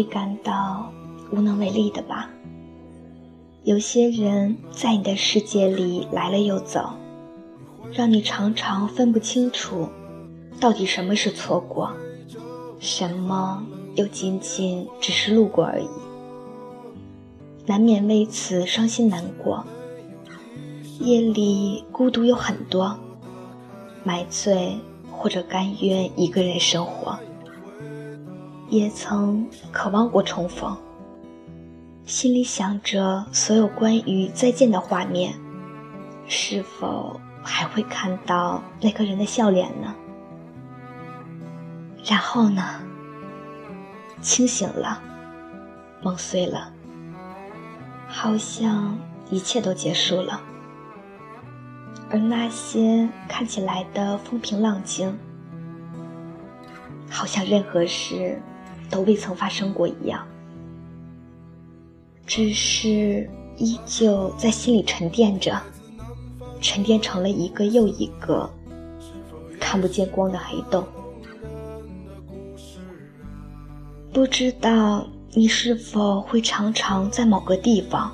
会感到无能为力的吧？有些人在你的世界里来了又走，让你常常分不清楚，到底什么是错过，什么又仅仅只是路过而已，难免为此伤心难过。夜里孤独有很多，买醉或者甘愿一个人生活，也曾渴望过重逢。心里想着所有关于再见的画面，是否还会看到那个人的笑脸呢？然后呢？清醒了，梦碎了，好像一切都结束了，而那些看起来的风平浪静，好像任何事都未曾发生过一样。只是依旧在心里沉淀着，沉淀成了一个又一个看不见光的黑洞。不知道你是否会常常在某个地方，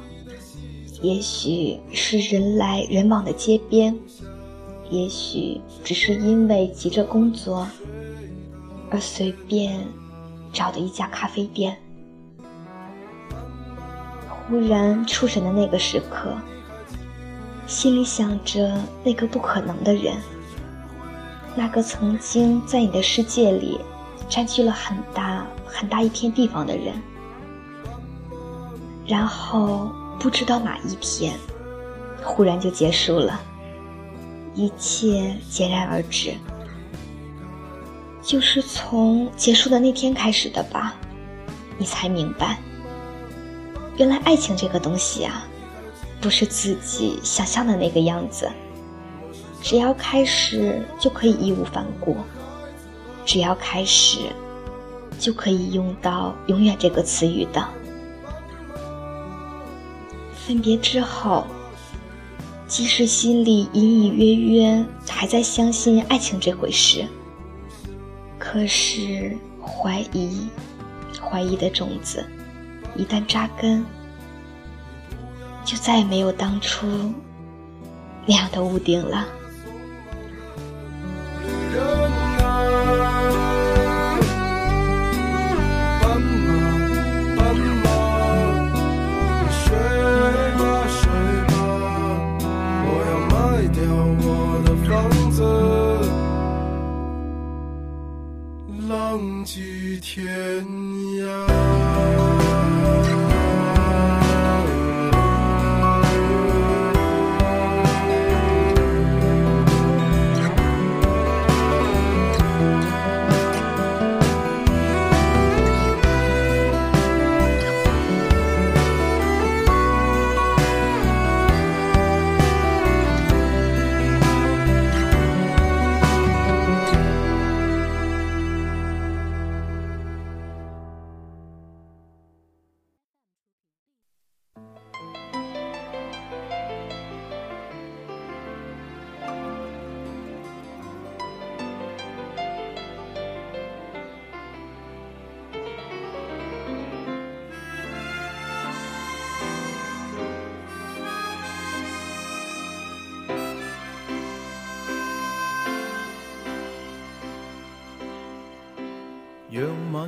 也许是人来人往的街边，也许只是因为急着工作而随便找的一家咖啡店。忽然出神的那个时刻，心里想着那个不可能的人，那个曾经在你的世界里占据了很大很大一片地方的人，然后不知道哪一天，忽然就结束了，一切戛然而止，就是从结束的那天开始的吧，你才明白。原来爱情这个东西啊，不是自己想象的那个样子。只要开始，就可以义无反顾；只要开始，就可以用到“永远”这个词语的。分别之后，即使心里隐隐约约还在相信爱情这回事，可是怀疑，怀疑的种子。一旦扎根，就再也没有当初那样的屋顶了。我要卖掉我的房浪迹天涯。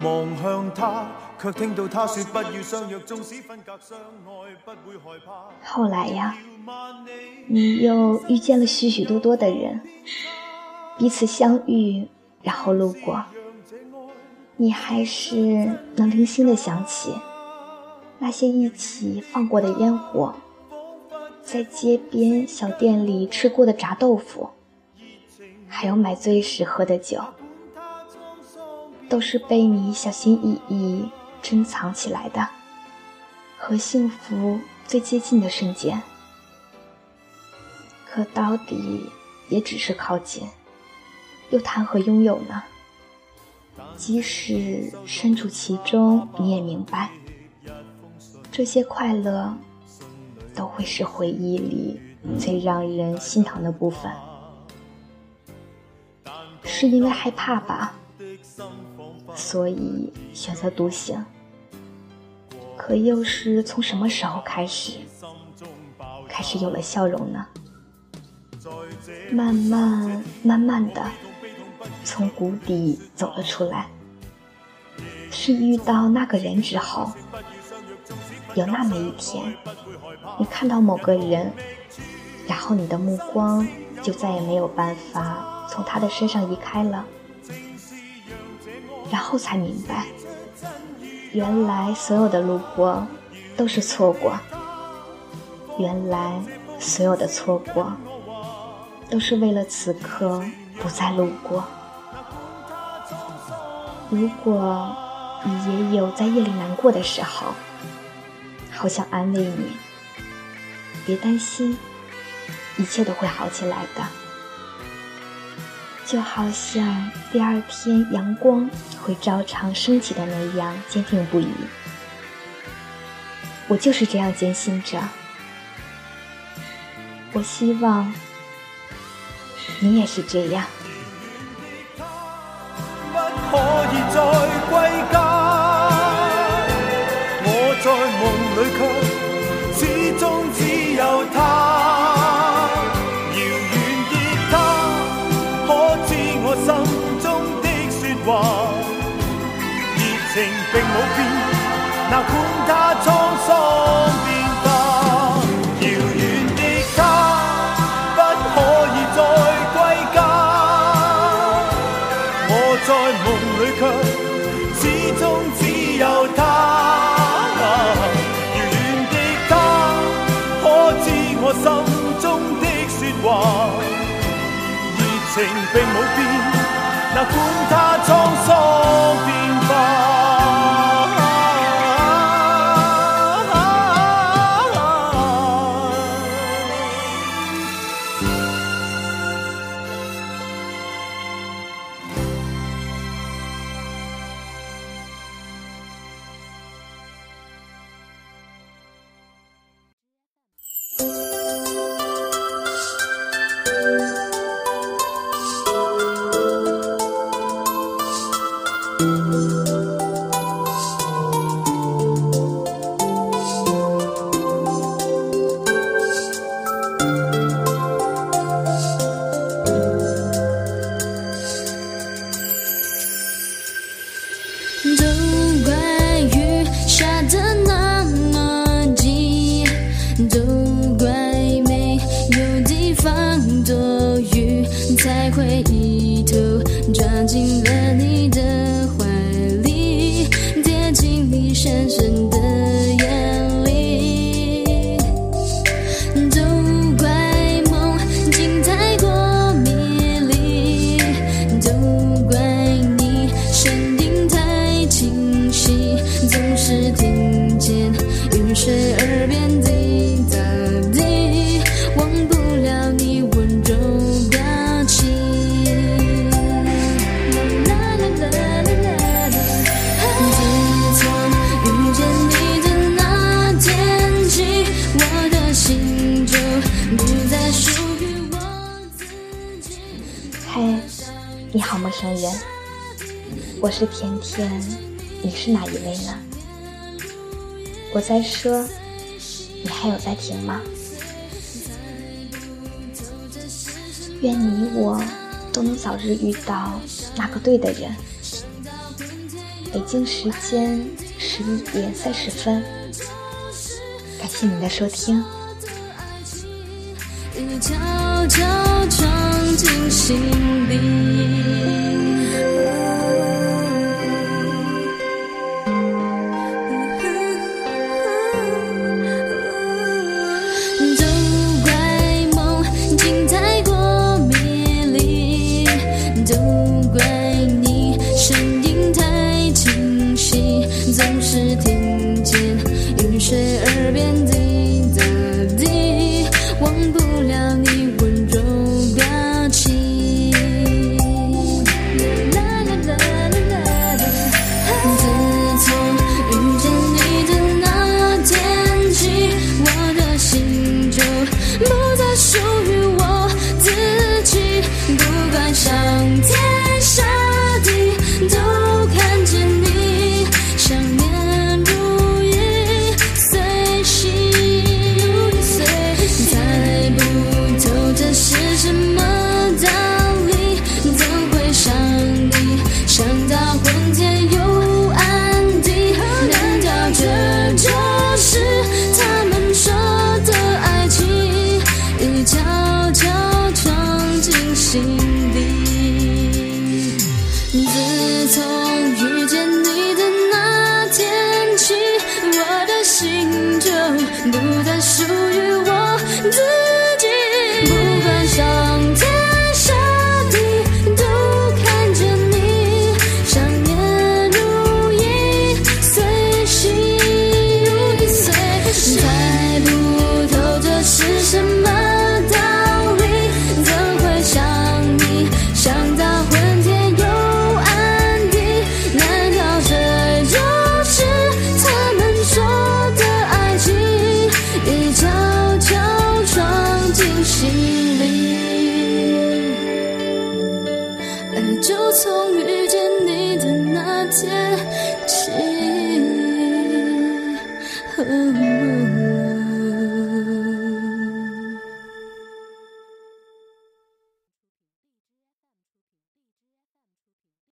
望向他，后来呀，你又遇见了许许多多的人，彼此相遇，然后路过，你还是能零星的想起那些一起放过的烟火，在街边小店里吃过的炸豆腐，还有买醉时喝的酒，都是被你小心翼翼。珍藏起来的，和幸福最接近的瞬间，可到底也只是靠近，又谈何拥有呢？即使身处其中，你也明白，这些快乐都会是回忆里最让人心疼的部分。是因为害怕吧，所以选择独行。可又是从什么时候开始，开始有了笑容呢？慢慢慢慢的，从谷底走了出来。是遇到那个人之后，有那么一天，你看到某个人，然后你的目光就再也没有办法从他的身上移开了，然后才明白。原来所有的路过都是错过，原来所有的错过都是为了此刻不再路过。如果你也有在夜里难过的时候，好想安慰你，别担心，一切都会好起来的。就好像第二天阳光会照常升起的那样坚定不移，我就是这样坚信着。我希望你也是这样。并他沧桑变化。遥远的他，不可以再归家。我在梦里却始终只有他。遥远的他，可知我心中的说话？热情并冇变，哪管他沧桑变在回忆头，抓紧了你的怀里，贴近你深深的。好，陌生人，我是甜甜，你是哪一位呢？我在说，你还有在听吗？愿你我都能早日遇到那个对的人。北京时间十。一点三十分。感谢您的收听。悄悄闯进心里。